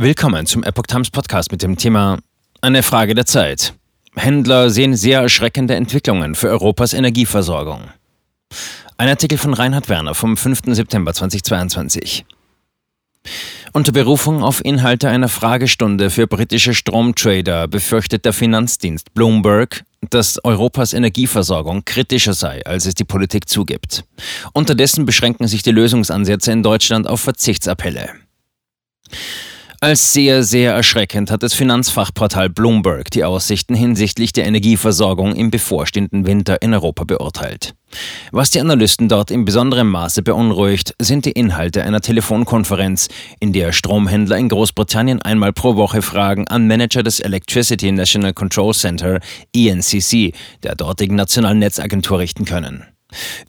Willkommen zum Epoch Times Podcast mit dem Thema Eine Frage der Zeit. Händler sehen sehr erschreckende Entwicklungen für Europas Energieversorgung. Ein Artikel von Reinhard Werner vom 5. September 2022. Unter Berufung auf Inhalte einer Fragestunde für britische Stromtrader befürchtet der Finanzdienst Bloomberg, dass Europas Energieversorgung kritischer sei, als es die Politik zugibt. Unterdessen beschränken sich die Lösungsansätze in Deutschland auf Verzichtsappelle. Als sehr, sehr erschreckend hat das Finanzfachportal Bloomberg die Aussichten hinsichtlich der Energieversorgung im bevorstehenden Winter in Europa beurteilt. Was die Analysten dort in besonderem Maße beunruhigt, sind die Inhalte einer Telefonkonferenz, in der Stromhändler in Großbritannien einmal pro Woche Fragen an Manager des Electricity National Control Center, ENCC, der dortigen nationalen Netzagentur richten können.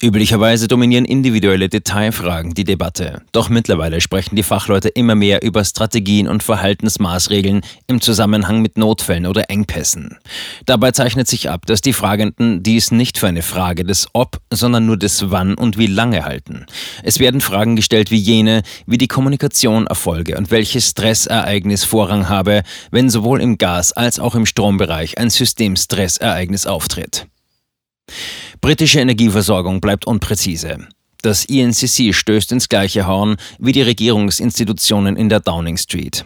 Üblicherweise dominieren individuelle Detailfragen die Debatte, doch mittlerweile sprechen die Fachleute immer mehr über Strategien und Verhaltensmaßregeln im Zusammenhang mit Notfällen oder Engpässen. Dabei zeichnet sich ab, dass die Fragenden dies nicht für eine Frage des Ob, sondern nur des Wann und wie lange halten. Es werden Fragen gestellt wie jene, wie die Kommunikation erfolge und welches Stressereignis Vorrang habe, wenn sowohl im Gas- als auch im Strombereich ein Systemstressereignis auftritt. Britische Energieversorgung bleibt unpräzise. Das ENCC stößt ins gleiche Horn wie die Regierungsinstitutionen in der Downing Street.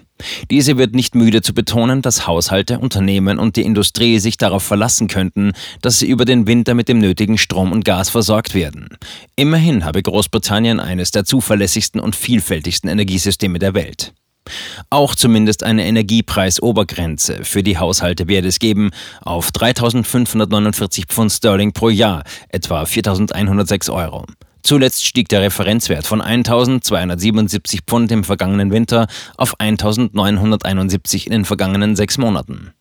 Diese wird nicht müde zu betonen, dass Haushalte, Unternehmen und die Industrie sich darauf verlassen könnten, dass sie über den Winter mit dem nötigen Strom und Gas versorgt werden. Immerhin habe Großbritannien eines der zuverlässigsten und vielfältigsten Energiesysteme der Welt. Auch zumindest eine Energiepreisobergrenze für die Haushalte werde es geben auf 3.549 Pfund Sterling pro Jahr, etwa 4.106 Euro. Zuletzt stieg der Referenzwert von 1.277 Pfund im vergangenen Winter auf 1.971 in den vergangenen sechs Monaten.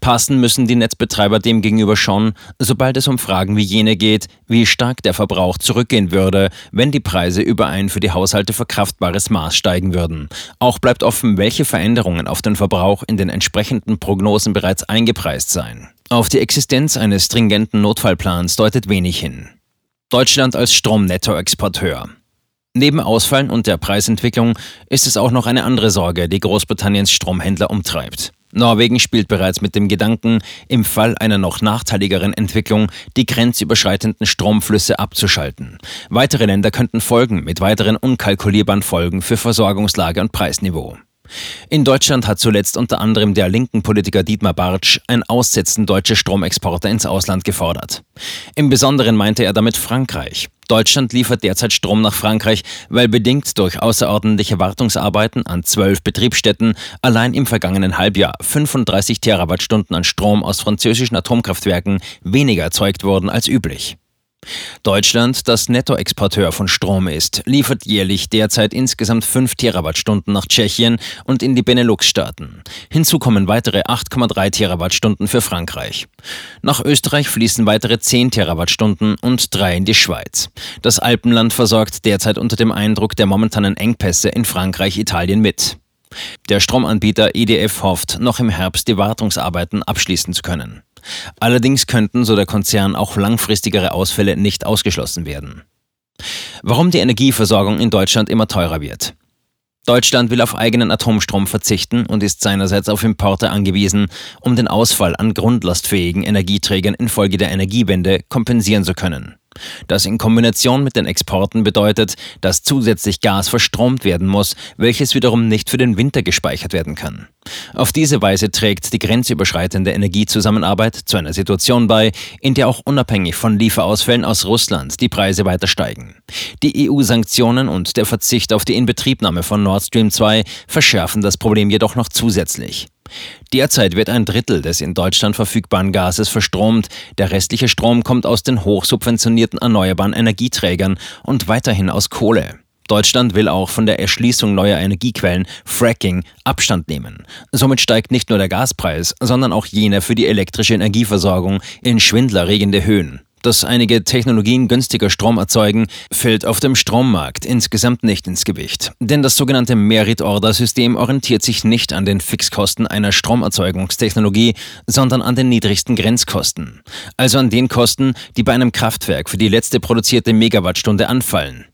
Passen müssen die Netzbetreiber demgegenüber schon, sobald es um Fragen wie jene geht, wie stark der Verbrauch zurückgehen würde, wenn die Preise über ein für die Haushalte verkraftbares Maß steigen würden. Auch bleibt offen, welche Veränderungen auf den Verbrauch in den entsprechenden Prognosen bereits eingepreist seien. Auf die Existenz eines stringenten Notfallplans deutet wenig hin. Deutschland als Stromnettoexporteur. Neben Ausfallen und der Preisentwicklung ist es auch noch eine andere Sorge, die Großbritanniens Stromhändler umtreibt. Norwegen spielt bereits mit dem Gedanken, im Fall einer noch nachteiligeren Entwicklung die grenzüberschreitenden Stromflüsse abzuschalten. Weitere Länder könnten folgen mit weiteren unkalkulierbaren Folgen für Versorgungslage und Preisniveau. In Deutschland hat zuletzt unter anderem der linken Politiker Dietmar Bartsch ein Aussetzen deutscher Stromexporte ins Ausland gefordert. Im Besonderen meinte er damit Frankreich. Deutschland liefert derzeit Strom nach Frankreich, weil bedingt durch außerordentliche Wartungsarbeiten an zwölf Betriebsstätten allein im vergangenen Halbjahr 35 Terawattstunden an Strom aus französischen Atomkraftwerken weniger erzeugt wurden als üblich. Deutschland, das Nettoexporteur von Strom ist, liefert jährlich derzeit insgesamt 5 Terawattstunden nach Tschechien und in die Benelux-Staaten. Hinzu kommen weitere 8,3 Terawattstunden für Frankreich. Nach Österreich fließen weitere 10 Terawattstunden und drei in die Schweiz. Das Alpenland versorgt derzeit unter dem Eindruck der momentanen Engpässe in Frankreich, Italien mit. Der Stromanbieter EDF hofft, noch im Herbst die Wartungsarbeiten abschließen zu können. Allerdings könnten, so der Konzern, auch langfristigere Ausfälle nicht ausgeschlossen werden. Warum die Energieversorgung in Deutschland immer teurer wird. Deutschland will auf eigenen Atomstrom verzichten und ist seinerseits auf Importe angewiesen, um den Ausfall an grundlastfähigen Energieträgern infolge der Energiewende kompensieren zu können. Das in Kombination mit den Exporten bedeutet, dass zusätzlich Gas verstromt werden muss, welches wiederum nicht für den Winter gespeichert werden kann. Auf diese Weise trägt die grenzüberschreitende Energiezusammenarbeit zu einer Situation bei, in der auch unabhängig von Lieferausfällen aus Russland die Preise weiter steigen. Die EU-Sanktionen und der Verzicht auf die Inbetriebnahme von Nord Stream 2 verschärfen das Problem jedoch noch zusätzlich. Derzeit wird ein Drittel des in Deutschland verfügbaren Gases verstromt. Der restliche Strom kommt aus den hochsubventionierten erneuerbaren Energieträgern und weiterhin aus Kohle. Deutschland will auch von der Erschließung neuer Energiequellen, Fracking, Abstand nehmen. Somit steigt nicht nur der Gaspreis, sondern auch jener für die elektrische Energieversorgung in schwindlerregende Höhen. Dass einige Technologien günstiger Strom erzeugen, fällt auf dem Strommarkt insgesamt nicht ins Gewicht. Denn das sogenannte Merit-Order-System orientiert sich nicht an den Fixkosten einer Stromerzeugungstechnologie, sondern an den niedrigsten Grenzkosten. Also an den Kosten, die bei einem Kraftwerk für die letzte produzierte Megawattstunde anfallen.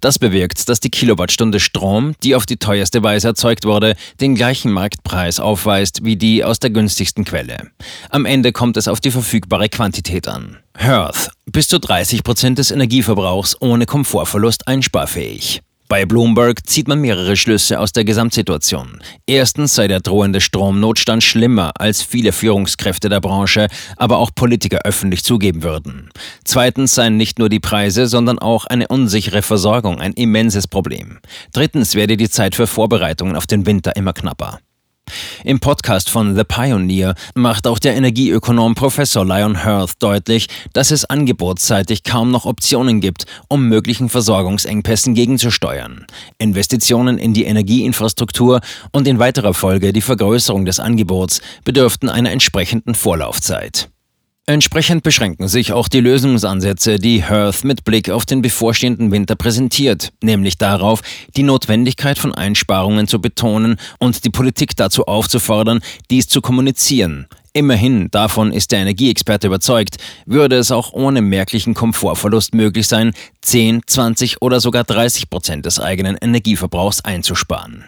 Das bewirkt, dass die Kilowattstunde Strom, die auf die teuerste Weise erzeugt wurde, den gleichen Marktpreis aufweist wie die aus der günstigsten Quelle. Am Ende kommt es auf die verfügbare Quantität an. Hearth. Bis zu 30 Prozent des Energieverbrauchs ohne Komfortverlust einsparfähig. Bei Bloomberg zieht man mehrere Schlüsse aus der Gesamtsituation. Erstens sei der drohende Stromnotstand schlimmer, als viele Führungskräfte der Branche, aber auch Politiker öffentlich zugeben würden. Zweitens seien nicht nur die Preise, sondern auch eine unsichere Versorgung ein immenses Problem. Drittens werde die Zeit für Vorbereitungen auf den Winter immer knapper. Im Podcast von The Pioneer macht auch der Energieökonom Professor Lion Hirth deutlich, dass es angebotsseitig kaum noch Optionen gibt, um möglichen Versorgungsengpässen gegenzusteuern. Investitionen in die Energieinfrastruktur und in weiterer Folge die Vergrößerung des Angebots bedürften einer entsprechenden Vorlaufzeit. Entsprechend beschränken sich auch die Lösungsansätze, die Hearth mit Blick auf den bevorstehenden Winter präsentiert, nämlich darauf, die Notwendigkeit von Einsparungen zu betonen und die Politik dazu aufzufordern, dies zu kommunizieren. Immerhin, davon ist der Energieexperte überzeugt, würde es auch ohne merklichen Komfortverlust möglich sein, 10, 20 oder sogar 30 Prozent des eigenen Energieverbrauchs einzusparen.